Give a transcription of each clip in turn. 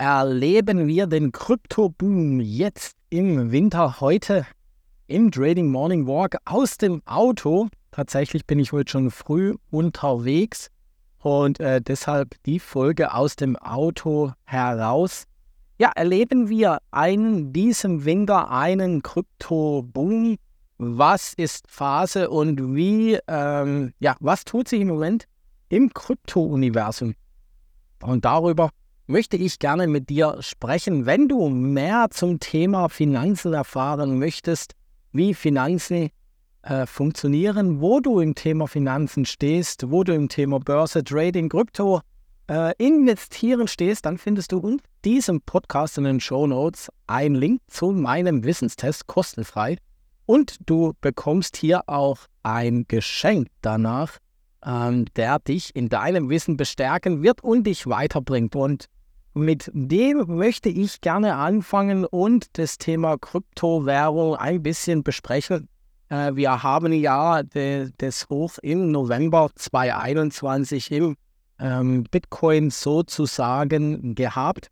erleben wir den Krypto-Boom jetzt im Winter heute im Trading Morning Walk aus dem Auto. Tatsächlich bin ich heute schon früh unterwegs und äh, deshalb die Folge aus dem Auto heraus. Ja, erleben wir einen, diesem Winter einen Krypto-Boom? Was ist Phase und wie, ähm, ja, was tut sich im Moment im Krypto-Universum? Und darüber möchte ich gerne mit dir sprechen. Wenn du mehr zum Thema Finanzen erfahren möchtest, wie Finanzen äh, funktionieren, wo du im Thema Finanzen stehst, wo du im Thema Börse, Trading, Krypto, äh, Investieren stehst, dann findest du unter diesem Podcast in den Show Notes einen Link zu meinem Wissenstest kostenfrei. Und du bekommst hier auch ein Geschenk danach, ähm, der dich in deinem Wissen bestärken wird und dich weiterbringt. Und mit dem möchte ich gerne anfangen und das Thema Kryptowährung ein bisschen besprechen. Äh, wir haben ja das Hoch im November 2021 im ähm, Bitcoin sozusagen gehabt.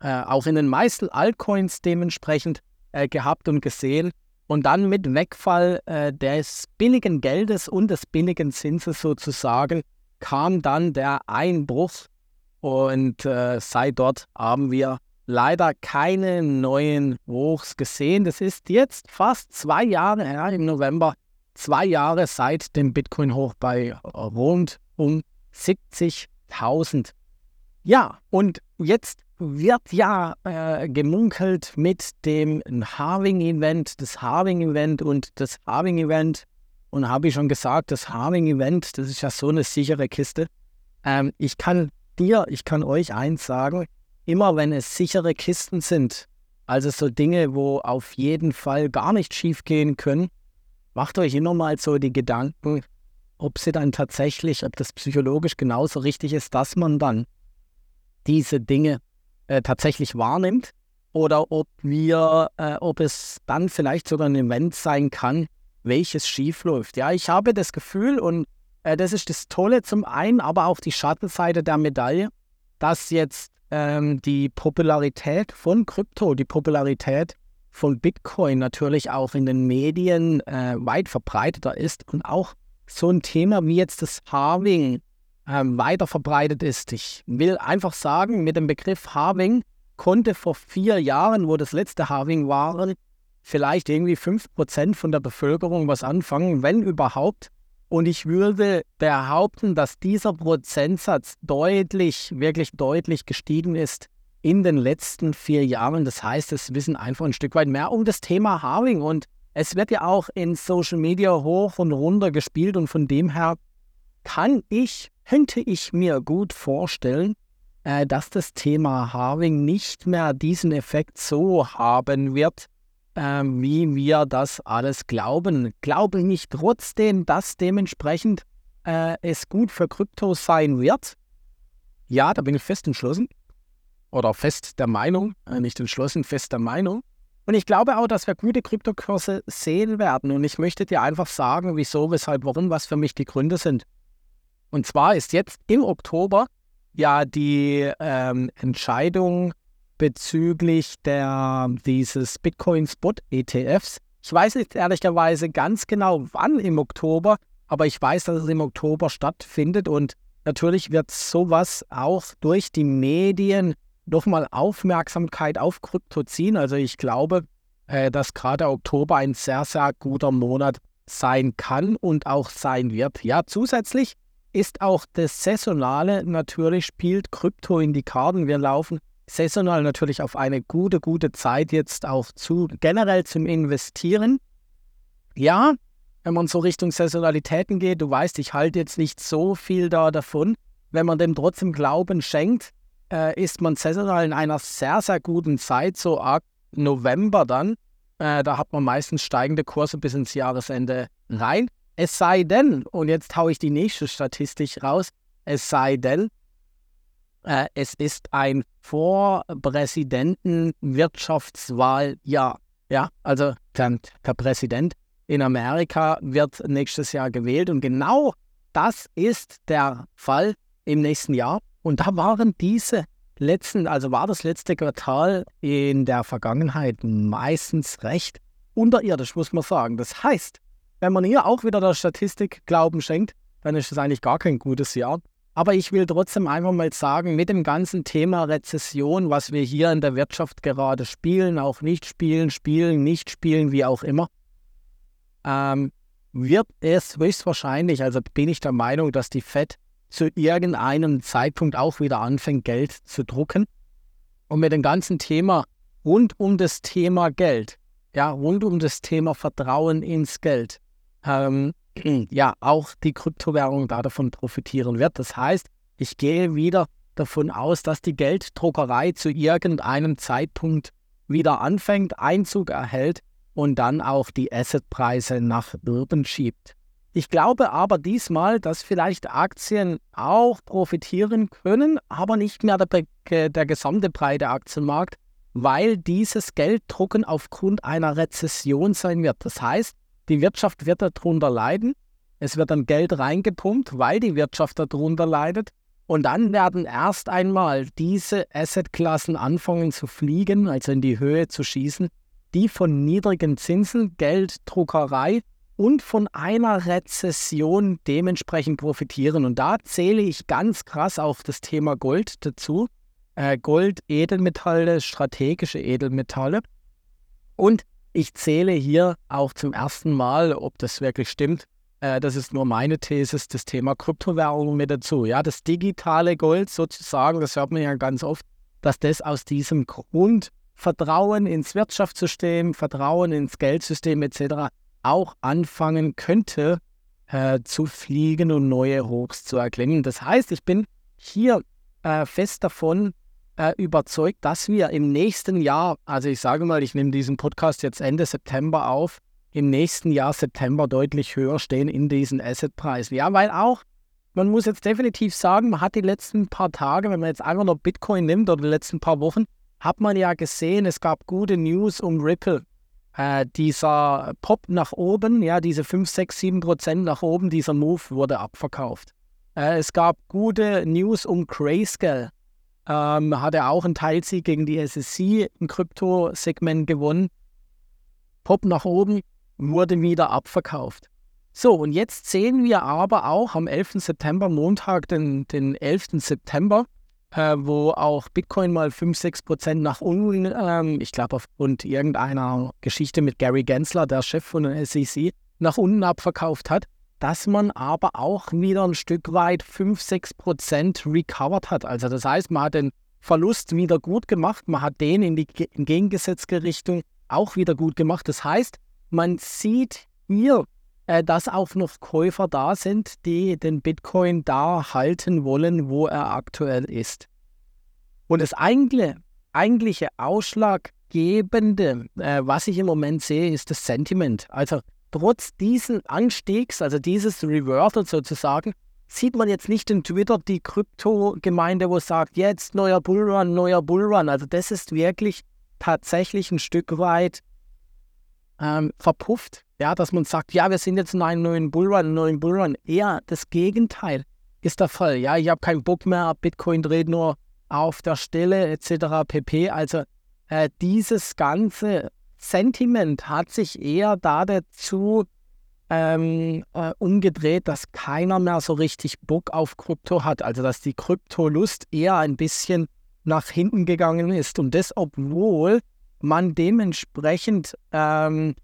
Äh, auch in den meisten Altcoins dementsprechend äh, gehabt und gesehen. Und dann mit Wegfall des billigen Geldes und des billigen Zinses sozusagen kam dann der Einbruch und äh, seit dort haben wir leider keine neuen Hochs gesehen. Das ist jetzt fast zwei Jahre her, im November, zwei Jahre seit dem Bitcoin-Hoch bei rund um 70.000. Ja, und jetzt wird ja äh, gemunkelt mit dem Harving-Event, das Harving-Event und das Harving-Event. Und habe ich schon gesagt, das Harving-Event, das ist ja so eine sichere Kiste. Ähm, ich kann dir, ich kann euch eins sagen, immer wenn es sichere Kisten sind, also so Dinge, wo auf jeden Fall gar nicht schief gehen können, macht euch immer mal so die Gedanken, ob sie dann tatsächlich, ob das psychologisch genauso richtig ist, dass man dann diese Dinge äh, tatsächlich wahrnimmt oder ob wir, äh, ob es dann vielleicht sogar ein Event sein kann, welches schief läuft. Ja, ich habe das Gefühl und äh, das ist das Tolle zum einen, aber auch die Schattenseite der Medaille, dass jetzt ähm, die Popularität von Krypto, die Popularität von Bitcoin natürlich auch in den Medien äh, weit verbreiteter ist und auch so ein Thema wie jetzt das Harving äh, weiter verbreitet ist. Ich will einfach sagen, mit dem Begriff Harving konnte vor vier Jahren, wo das letzte Harving war, vielleicht irgendwie 5% von der Bevölkerung was anfangen, wenn überhaupt. Und ich würde behaupten, dass dieser Prozentsatz deutlich, wirklich deutlich gestiegen ist in den letzten vier Jahren. Das heißt, es wissen einfach ein Stück weit mehr um das Thema Harving. Und es wird ja auch in Social Media hoch und runter gespielt. Und von dem her kann ich, könnte ich mir gut vorstellen, äh, dass das Thema Harving nicht mehr diesen Effekt so haben wird, ähm, wie wir das alles glauben. Glaube nicht trotzdem, dass dementsprechend äh, es gut für Krypto sein wird? Ja, da bin ich fest entschlossen. Oder fest der Meinung, äh, nicht entschlossen, fest der Meinung. Und ich glaube auch, dass wir gute Kryptokurse sehen werden. Und ich möchte dir einfach sagen, wieso, weshalb, warum, was für mich die Gründe sind. Und zwar ist jetzt im Oktober ja die ähm, Entscheidung bezüglich der, dieses Bitcoin Spot ETFs. Ich weiß nicht ehrlicherweise ganz genau, wann im Oktober, aber ich weiß, dass es im Oktober stattfindet und natürlich wird sowas auch durch die Medien nochmal Aufmerksamkeit auf Krypto ziehen. Also ich glaube, äh, dass gerade Oktober ein sehr, sehr guter Monat sein kann und auch sein wird. Ja, zusätzlich ist auch das Saisonale natürlich, spielt Krypto in die Karten. Wir laufen saisonal natürlich auf eine gute, gute Zeit jetzt auch zu, generell zum Investieren. Ja, wenn man so Richtung Saisonalitäten geht, du weißt, ich halte jetzt nicht so viel da davon. Wenn man dem trotzdem Glauben schenkt, äh, ist man saisonal in einer sehr, sehr guten Zeit, so ab November dann. Äh, da hat man meistens steigende Kurse bis ins Jahresende rein. Es sei denn, und jetzt haue ich die nächste Statistik raus, es sei denn, es ist ein Vorpräsidentenwirtschaftswahljahr. Ja, also der, der Präsident in Amerika wird nächstes Jahr gewählt und genau das ist der Fall im nächsten Jahr. Und da waren diese letzten, also war das letzte Quartal in der Vergangenheit meistens recht unterirdisch, muss man sagen. Das heißt, wenn man hier auch wieder der Statistik Glauben schenkt, dann ist es eigentlich gar kein gutes Jahr. Aber ich will trotzdem einfach mal sagen, mit dem ganzen Thema Rezession, was wir hier in der Wirtschaft gerade spielen, auch nicht spielen, spielen, nicht spielen, wie auch immer, ähm, wird es höchstwahrscheinlich, also bin ich der Meinung, dass die Fed zu irgendeinem Zeitpunkt auch wieder anfängt, Geld zu drucken. Und mit dem ganzen Thema rund um das Thema Geld, ja, rund um das Thema Vertrauen ins Geld, ähm, ja auch die Kryptowährung da davon profitieren wird. Das heißt, ich gehe wieder davon aus, dass die Gelddruckerei zu irgendeinem Zeitpunkt wieder anfängt, Einzug erhält und dann auch die Assetpreise nach oben schiebt. Ich glaube aber diesmal, dass vielleicht Aktien auch profitieren können, aber nicht mehr der, der gesamte breite Aktienmarkt, weil dieses Gelddrucken aufgrund einer Rezession sein wird. Das heißt, die Wirtschaft wird darunter leiden. Es wird dann Geld reingepumpt, weil die Wirtschaft darunter leidet. Und dann werden erst einmal diese Assetklassen anfangen zu fliegen, also in die Höhe zu schießen, die von niedrigen Zinsen, Gelddruckerei und von einer Rezession dementsprechend profitieren. Und da zähle ich ganz krass auch das Thema Gold dazu. Äh, Gold, Edelmetalle, strategische Edelmetalle. Und ich zähle hier auch zum ersten Mal, ob das wirklich stimmt, äh, das ist nur meine These, das Thema Kryptowährung mit dazu. Ja, das digitale Gold sozusagen, das hört man ja ganz oft, dass das aus diesem Grund Vertrauen ins Wirtschaftssystem, Vertrauen ins Geldsystem etc. auch anfangen könnte äh, zu fliegen und neue Hochs zu erklimmen. Das heißt, ich bin hier äh, fest davon äh, überzeugt, dass wir im nächsten Jahr, also ich sage mal, ich nehme diesen Podcast jetzt Ende September auf, im nächsten Jahr September deutlich höher stehen in diesen Assetpreisen. Ja, weil auch, man muss jetzt definitiv sagen, man hat die letzten paar Tage, wenn man jetzt einfach nur Bitcoin nimmt oder die letzten paar Wochen, hat man ja gesehen, es gab gute News um Ripple. Äh, dieser Pop nach oben, ja, diese 5, 6, 7 Prozent nach oben, dieser Move wurde abverkauft. Äh, es gab gute News um Grayscale ähm, hat er auch einen Teilsieg gegen die SSC im Krypto-Segment gewonnen. Pop nach oben, wurde wieder abverkauft. So, und jetzt sehen wir aber auch am 11. September, Montag, den, den 11. September, äh, wo auch Bitcoin mal 5, 6 Prozent nach unten, ähm, ich glaube aufgrund irgendeiner Geschichte mit Gary Gensler, der Chef von der SEC, nach unten abverkauft hat dass man aber auch wieder ein Stück weit 5, 6 Prozent recovered hat. Also das heißt, man hat den Verlust wieder gut gemacht, man hat den in die entgegengesetzte Richtung auch wieder gut gemacht. Das heißt, man sieht hier, äh, dass auch noch Käufer da sind, die den Bitcoin da halten wollen, wo er aktuell ist. Und das eigentliche, eigentliche Ausschlaggebende, äh, was ich im Moment sehe, ist das Sentiment. Also trotz diesen Anstiegs, also dieses Reversal sozusagen, sieht man jetzt nicht in Twitter die Krypto-Gemeinde, wo sagt, jetzt neuer Bullrun, neuer Bullrun. Also das ist wirklich tatsächlich ein Stück weit ähm, verpufft. Ja, dass man sagt, ja, wir sind jetzt in einem neuen Bullrun, einen neuen Bullrun. Eher das Gegenteil ist der Fall. Ja, ich habe keinen Bock mehr, Bitcoin dreht nur auf der Stelle etc. pp. Also äh, dieses ganze Sentiment hat sich eher da dazu ähm, äh, umgedreht, dass keiner mehr so richtig Bock auf Krypto hat. Also dass die Kryptolust eher ein bisschen nach hinten gegangen ist. Und das, obwohl man dementsprechend ähm,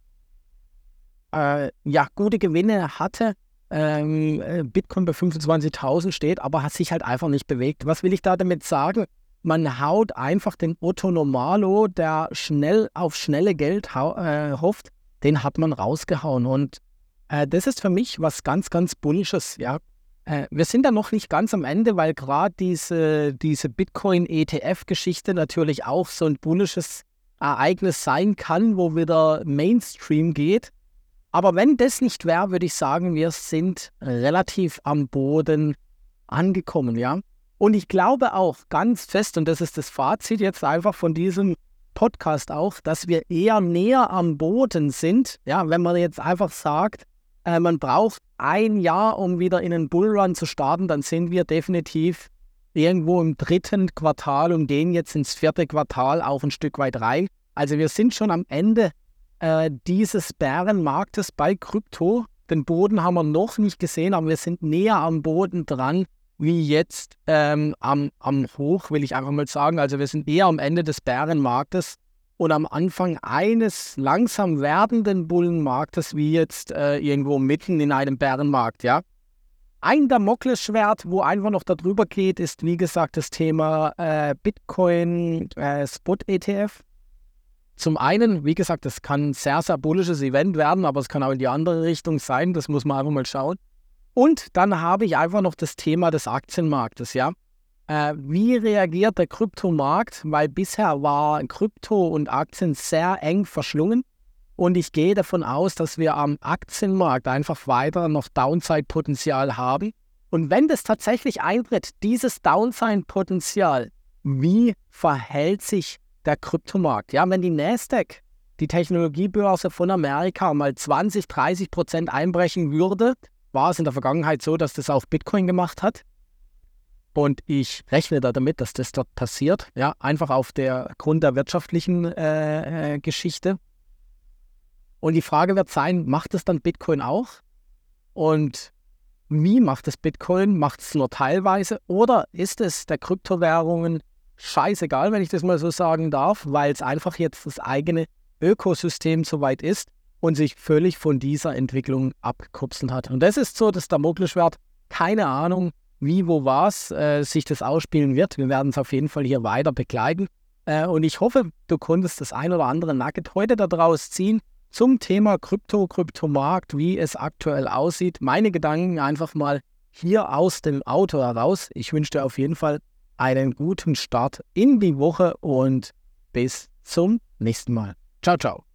äh, ja, gute Gewinne hatte. Ähm, äh, Bitcoin bei 25.000 steht, aber hat sich halt einfach nicht bewegt. Was will ich da damit sagen? Man haut einfach den Otto Normalo, der schnell auf schnelle Geld äh, hofft, den hat man rausgehauen. Und äh, das ist für mich was ganz, ganz Bullisches. Ja. Äh, wir sind da noch nicht ganz am Ende, weil gerade diese, diese Bitcoin-ETF-Geschichte natürlich auch so ein bullisches Ereignis sein kann, wo wieder Mainstream geht. Aber wenn das nicht wäre, würde ich sagen, wir sind relativ am Boden angekommen, ja. Und ich glaube auch ganz fest, und das ist das Fazit jetzt einfach von diesem Podcast auch, dass wir eher näher am Boden sind. Ja, wenn man jetzt einfach sagt, äh, man braucht ein Jahr, um wieder in einen Bullrun zu starten, dann sind wir definitiv irgendwo im dritten Quartal und gehen jetzt ins vierte Quartal auch ein Stück weit rein. Also wir sind schon am Ende äh, dieses Bärenmarktes bei Krypto. Den Boden haben wir noch nicht gesehen, aber wir sind näher am Boden dran wie jetzt ähm, am, am Hoch, will ich einfach mal sagen. Also wir sind eher am Ende des Bärenmarktes und am Anfang eines langsam werdenden Bullenmarktes, wie jetzt äh, irgendwo mitten in einem Bärenmarkt, ja. Ein Damoklesschwert, wo einfach noch darüber geht, ist wie gesagt das Thema äh, Bitcoin äh, Spot ETF. Zum einen, wie gesagt, das kann ein sehr, sehr bullisches Event werden, aber es kann auch in die andere Richtung sein. Das muss man einfach mal schauen. Und dann habe ich einfach noch das Thema des Aktienmarktes, ja. Äh, wie reagiert der Kryptomarkt? Weil bisher war Krypto und Aktien sehr eng verschlungen. Und ich gehe davon aus, dass wir am Aktienmarkt einfach weiter noch Downside-Potenzial haben. Und wenn das tatsächlich eintritt, dieses Downside-Potenzial, wie verhält sich der Kryptomarkt? Ja, wenn die Nasdaq, die Technologiebörse von Amerika, mal 20, 30 Prozent einbrechen würde, war es in der Vergangenheit so, dass das auch Bitcoin gemacht hat. Und ich rechne da damit, dass das dort passiert. Ja, einfach auf der Grund der wirtschaftlichen äh, äh, Geschichte. Und die Frage wird sein, macht es dann Bitcoin auch? Und wie macht es Bitcoin? Macht es nur teilweise? Oder ist es der Kryptowährungen scheißegal, wenn ich das mal so sagen darf, weil es einfach jetzt das eigene Ökosystem soweit ist und sich völlig von dieser Entwicklung abgekupselt hat. Und das ist so das Damoklesschwert. Keine Ahnung, wie, wo, was äh, sich das ausspielen wird. Wir werden es auf jeden Fall hier weiter begleiten. Äh, und ich hoffe, du konntest das ein oder andere Nugget heute daraus ziehen zum Thema Krypto, Kryptomarkt, wie es aktuell aussieht. Meine Gedanken einfach mal hier aus dem Auto heraus. Ich wünsche dir auf jeden Fall einen guten Start in die Woche und bis zum nächsten Mal. Ciao, ciao.